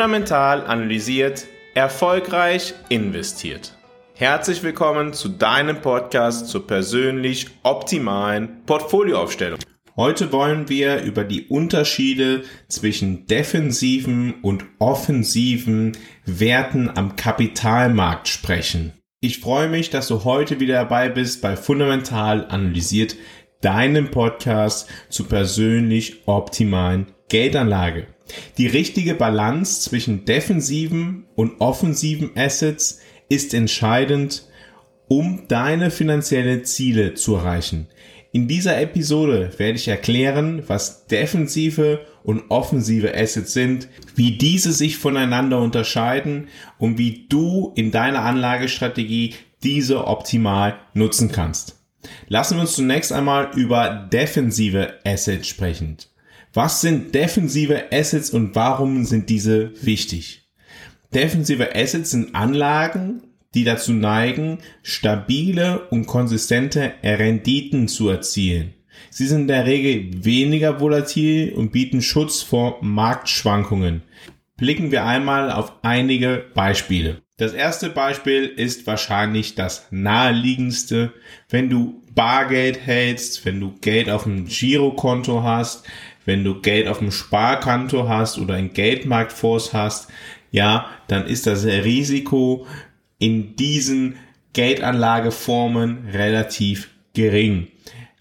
fundamental analysiert, erfolgreich investiert. Herzlich willkommen zu deinem Podcast zur persönlich optimalen Portfolioaufstellung. Heute wollen wir über die Unterschiede zwischen defensiven und offensiven Werten am Kapitalmarkt sprechen. Ich freue mich, dass du heute wieder dabei bist bei Fundamental analysiert, deinem Podcast zur persönlich optimalen Geldanlage. Die richtige Balance zwischen defensiven und offensiven Assets ist entscheidend, um deine finanzielle Ziele zu erreichen. In dieser Episode werde ich erklären, was defensive und offensive Assets sind, wie diese sich voneinander unterscheiden und wie du in deiner Anlagestrategie diese optimal nutzen kannst. Lassen wir uns zunächst einmal über defensive Assets sprechen. Was sind defensive Assets und warum sind diese wichtig? Defensive Assets sind Anlagen, die dazu neigen, stabile und konsistente Renditen zu erzielen. Sie sind in der Regel weniger volatil und bieten Schutz vor Marktschwankungen. Blicken wir einmal auf einige Beispiele. Das erste Beispiel ist wahrscheinlich das naheliegendste. Wenn du Bargeld hältst, wenn du Geld auf dem Girokonto hast, wenn du Geld auf dem Sparkonto hast oder ein Geldmarktfonds hast, ja, dann ist das Risiko in diesen Geldanlageformen relativ gering.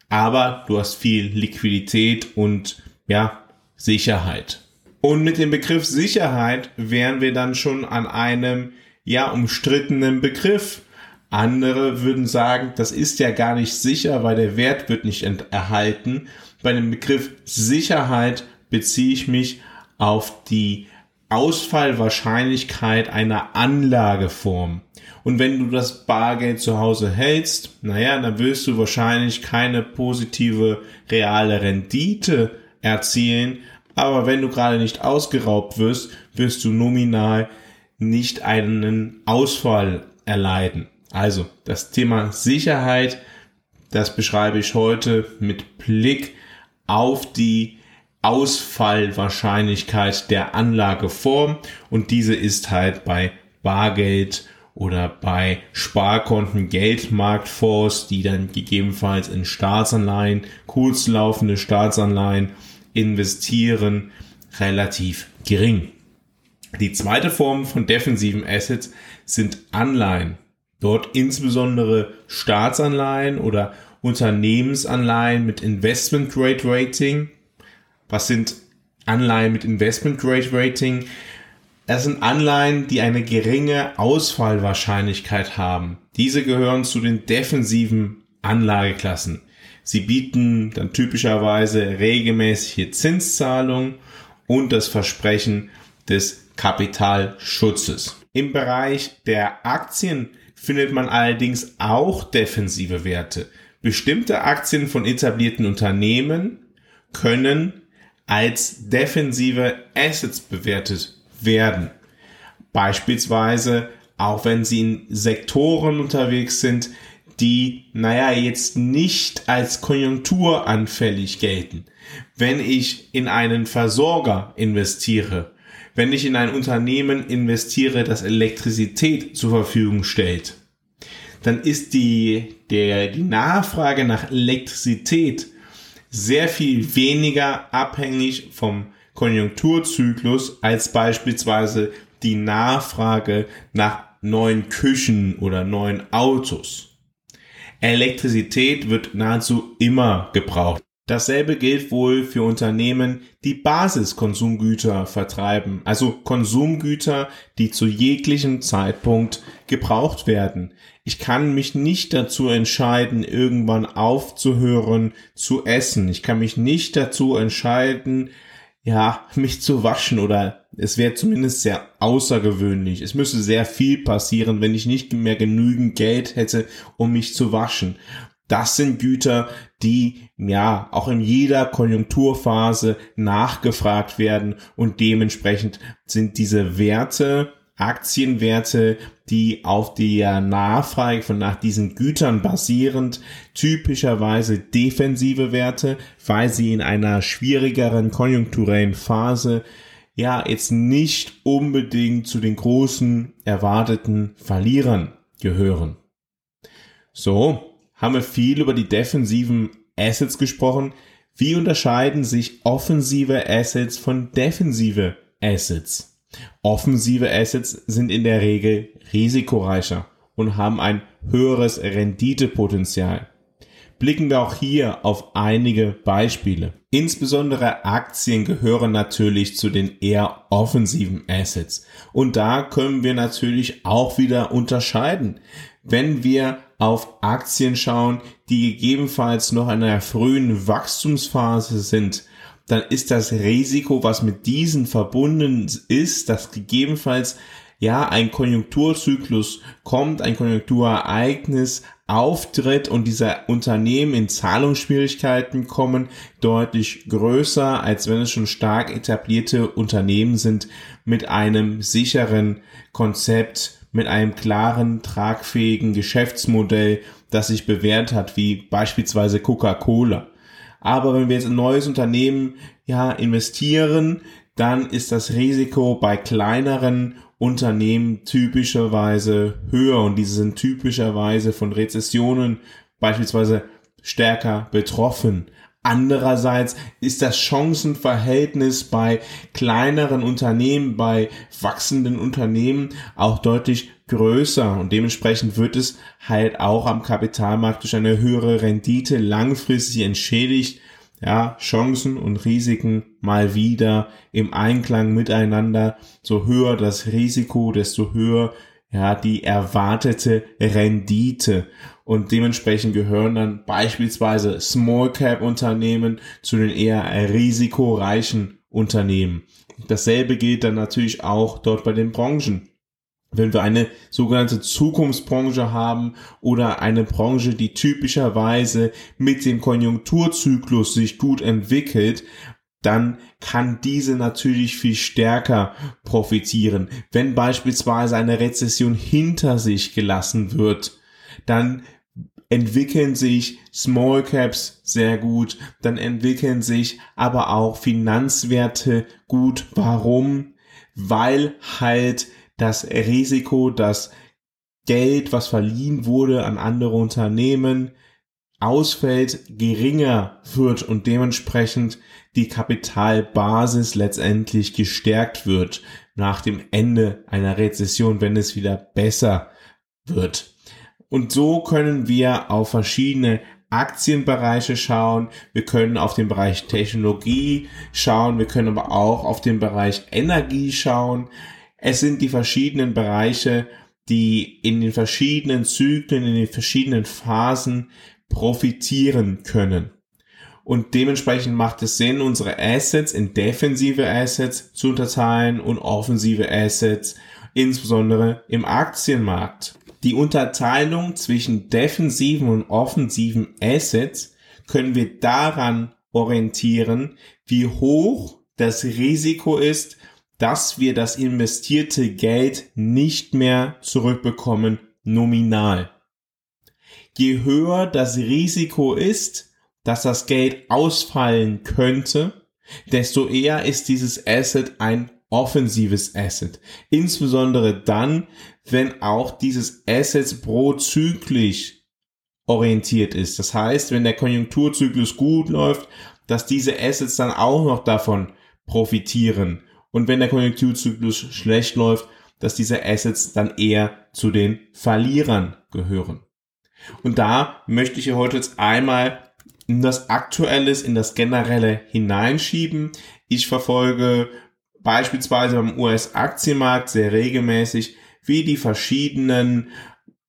Aber du hast viel Liquidität und ja, Sicherheit. Und mit dem Begriff Sicherheit wären wir dann schon an einem ja umstrittenen Begriff. Andere würden sagen, das ist ja gar nicht sicher, weil der Wert wird nicht erhalten. Bei dem Begriff Sicherheit beziehe ich mich auf die Ausfallwahrscheinlichkeit einer Anlageform. Und wenn du das Bargeld zu Hause hältst, naja, dann wirst du wahrscheinlich keine positive reale Rendite erzielen. Aber wenn du gerade nicht ausgeraubt wirst, wirst du nominal nicht einen Ausfall erleiden. Also das Thema Sicherheit, das beschreibe ich heute mit Blick auf die Ausfallwahrscheinlichkeit der Anlageform und diese ist halt bei Bargeld oder bei Sparkonten, Geldmarktfonds, die dann gegebenenfalls in Staatsanleihen, kurzlaufende Staatsanleihen investieren, relativ gering. Die zweite Form von defensiven Assets sind Anleihen. Dort insbesondere Staatsanleihen oder Unternehmensanleihen mit Investment Grade Rating. Was sind Anleihen mit Investment Grade Rating? Das sind Anleihen, die eine geringe Ausfallwahrscheinlichkeit haben. Diese gehören zu den defensiven Anlageklassen. Sie bieten dann typischerweise regelmäßige Zinszahlungen und das Versprechen des Kapitalschutzes. Im Bereich der Aktien findet man allerdings auch defensive Werte. Bestimmte Aktien von etablierten Unternehmen können als defensive Assets bewertet werden. Beispielsweise auch wenn sie in Sektoren unterwegs sind, die, naja, jetzt nicht als konjunkturanfällig gelten. Wenn ich in einen Versorger investiere, wenn ich in ein Unternehmen investiere, das Elektrizität zur Verfügung stellt, dann ist die, der, die Nachfrage nach Elektrizität sehr viel weniger abhängig vom Konjunkturzyklus als beispielsweise die Nachfrage nach neuen Küchen oder neuen Autos. Elektrizität wird nahezu immer gebraucht. Dasselbe gilt wohl für Unternehmen, die Basiskonsumgüter vertreiben, also Konsumgüter, die zu jeglichem Zeitpunkt gebraucht werden. Ich kann mich nicht dazu entscheiden, irgendwann aufzuhören zu essen. Ich kann mich nicht dazu entscheiden, ja, mich zu waschen oder es wäre zumindest sehr außergewöhnlich. Es müsste sehr viel passieren, wenn ich nicht mehr genügend Geld hätte, um mich zu waschen. Das sind Güter, die ja auch in jeder Konjunkturphase nachgefragt werden und dementsprechend sind diese Werte, Aktienwerte, die auf der Nachfrage von nach diesen Gütern basierend typischerweise defensive Werte, weil sie in einer schwierigeren konjunkturellen Phase ja jetzt nicht unbedingt zu den großen erwarteten Verlierern gehören. So, haben wir viel über die defensiven Assets gesprochen. Wie unterscheiden sich offensive Assets von defensive Assets? Offensive Assets sind in der Regel risikoreicher und haben ein höheres Renditepotenzial. Blicken wir auch hier auf einige Beispiele. Insbesondere Aktien gehören natürlich zu den eher offensiven Assets. Und da können wir natürlich auch wieder unterscheiden. Wenn wir auf Aktien schauen, die gegebenenfalls noch in einer frühen Wachstumsphase sind, dann ist das Risiko, was mit diesen verbunden ist, dass gegebenenfalls ja ein Konjunkturzyklus kommt, ein Konjunkturereignis auftritt und dieser Unternehmen in Zahlungsschwierigkeiten kommen, deutlich größer, als wenn es schon stark etablierte Unternehmen sind mit einem sicheren Konzept, mit einem klaren, tragfähigen Geschäftsmodell, das sich bewährt hat, wie beispielsweise Coca-Cola. Aber wenn wir jetzt ein neues Unternehmen ja investieren, dann ist das Risiko bei kleineren Unternehmen typischerweise höher und diese sind typischerweise von Rezessionen beispielsweise stärker betroffen. Andererseits ist das Chancenverhältnis bei kleineren Unternehmen, bei wachsenden Unternehmen auch deutlich größer und dementsprechend wird es halt auch am Kapitalmarkt durch eine höhere Rendite langfristig entschädigt. Ja, Chancen und Risiken mal wieder im Einklang miteinander. So höher das Risiko, desto höher ja, die erwartete Rendite. Und dementsprechend gehören dann beispielsweise Small Cap Unternehmen zu den eher risikoreichen Unternehmen. Dasselbe gilt dann natürlich auch dort bei den Branchen. Wenn wir eine sogenannte Zukunftsbranche haben oder eine Branche, die typischerweise mit dem Konjunkturzyklus sich gut entwickelt, dann kann diese natürlich viel stärker profitieren. Wenn beispielsweise eine Rezession hinter sich gelassen wird, dann entwickeln sich Small Caps sehr gut, dann entwickeln sich aber auch Finanzwerte gut. Warum? Weil halt das Risiko, das Geld, was verliehen wurde an andere Unternehmen, ausfällt, geringer wird und dementsprechend die Kapitalbasis letztendlich gestärkt wird nach dem Ende einer Rezession, wenn es wieder besser wird. Und so können wir auf verschiedene Aktienbereiche schauen, wir können auf den Bereich Technologie schauen, wir können aber auch auf den Bereich Energie schauen. Es sind die verschiedenen Bereiche, die in den verschiedenen Zyklen, in den verschiedenen Phasen profitieren können. Und dementsprechend macht es Sinn, unsere Assets in defensive Assets zu unterteilen und offensive Assets, insbesondere im Aktienmarkt. Die Unterteilung zwischen defensiven und offensiven Assets können wir daran orientieren, wie hoch das Risiko ist, dass wir das investierte Geld nicht mehr zurückbekommen nominal. Je höher das Risiko ist, dass das Geld ausfallen könnte, desto eher ist dieses Asset ein offensives Asset. Insbesondere dann, wenn auch dieses Asset prozyklisch orientiert ist. Das heißt, wenn der Konjunkturzyklus gut läuft, dass diese Assets dann auch noch davon profitieren. Und wenn der Konjunkturzyklus schlecht läuft, dass diese Assets dann eher zu den Verlierern gehören. Und da möchte ich heute jetzt einmal in das Aktuelles, in das Generelle hineinschieben. Ich verfolge beispielsweise beim US-Aktienmarkt sehr regelmäßig, wie die verschiedenen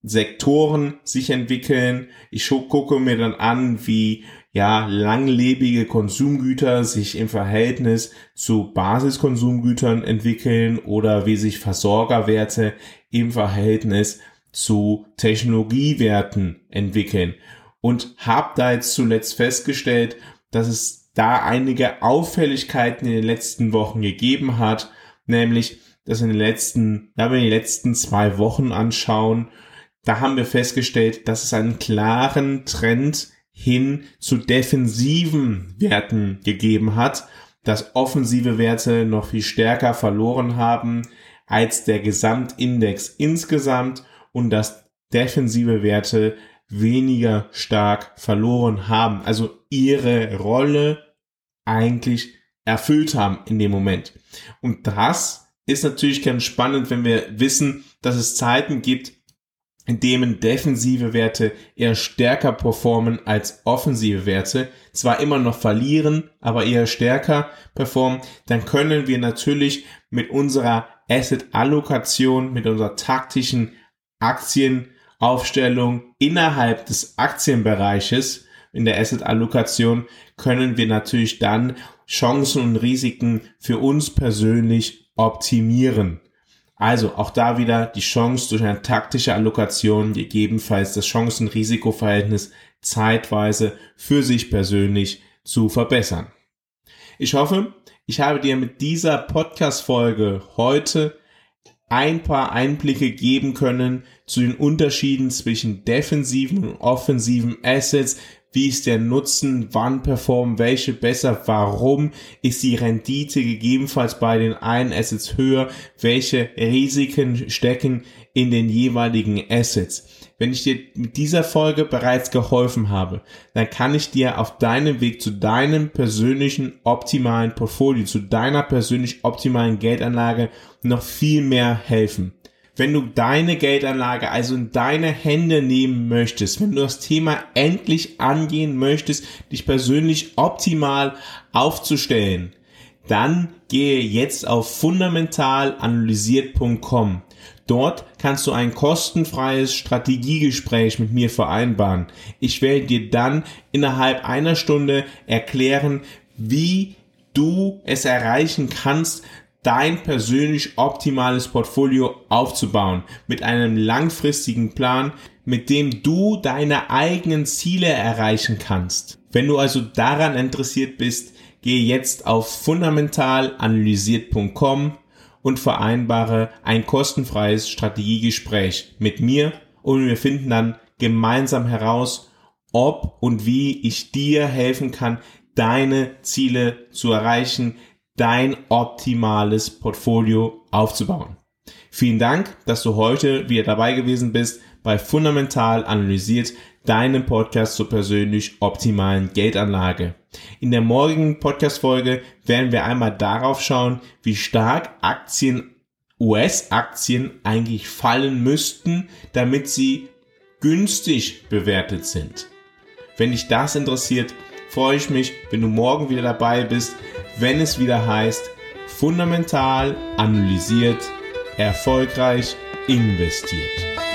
Sektoren sich entwickeln. Ich gucke mir dann an, wie ja langlebige Konsumgüter sich im Verhältnis zu Basiskonsumgütern entwickeln oder wie sich Versorgerwerte im Verhältnis zu Technologiewerten entwickeln. Und habe da jetzt zuletzt festgestellt, dass es da einige Auffälligkeiten in den letzten Wochen gegeben hat, nämlich, dass in den letzten, wenn wir die letzten zwei Wochen anschauen, da haben wir festgestellt, dass es einen klaren Trend hin zu defensiven Werten gegeben hat. dass offensive Werte noch viel stärker verloren haben als der Gesamtindex insgesamt und dass defensive Werte weniger stark verloren haben, also ihre Rolle eigentlich erfüllt haben in dem Moment. Und das ist natürlich ganz spannend, wenn wir wissen, dass es Zeiten gibt, in denen defensive Werte eher stärker performen als offensive Werte, zwar immer noch verlieren, aber eher stärker performen, dann können wir natürlich mit unserer Asset-Allokation, mit unserer taktischen Aktienaufstellung innerhalb des Aktienbereiches in der Asset-Allokation können wir natürlich dann Chancen und Risiken für uns persönlich optimieren. Also auch da wieder die Chance durch eine taktische Allokation gegebenenfalls das Chancen-Risiko-Verhältnis zeitweise für sich persönlich zu verbessern. Ich hoffe, ich habe dir mit dieser Podcast-Folge heute ein paar Einblicke geben können zu den Unterschieden zwischen defensiven und offensiven Assets, wie ist der Nutzen, wann performen welche besser, warum ist die Rendite gegebenenfalls bei den einen Assets höher, welche Risiken stecken in den jeweiligen Assets. Wenn ich dir mit dieser Folge bereits geholfen habe, dann kann ich dir auf deinem Weg zu deinem persönlichen optimalen Portfolio, zu deiner persönlich optimalen Geldanlage noch viel mehr helfen wenn du deine Geldanlage also in deine Hände nehmen möchtest, wenn du das Thema endlich angehen möchtest, dich persönlich optimal aufzustellen, dann gehe jetzt auf fundamentalanalysiert.com. Dort kannst du ein kostenfreies Strategiegespräch mit mir vereinbaren. Ich werde dir dann innerhalb einer Stunde erklären, wie du es erreichen kannst, dein persönlich optimales Portfolio aufzubauen mit einem langfristigen Plan, mit dem du deine eigenen Ziele erreichen kannst. Wenn du also daran interessiert bist, gehe jetzt auf fundamentalanalysiert.com und vereinbare ein kostenfreies Strategiegespräch mit mir und wir finden dann gemeinsam heraus, ob und wie ich dir helfen kann, deine Ziele zu erreichen, dein optimales Portfolio aufzubauen. Vielen Dank, dass du heute wieder dabei gewesen bist bei Fundamental Analysiert, deinem Podcast zur persönlich optimalen Geldanlage. In der morgigen Podcast-Folge werden wir einmal darauf schauen, wie stark Aktien, US-Aktien eigentlich fallen müssten, damit sie günstig bewertet sind. Wenn dich das interessiert, freue ich mich, wenn du morgen wieder dabei bist, wenn es wieder heißt, fundamental analysiert, erfolgreich investiert.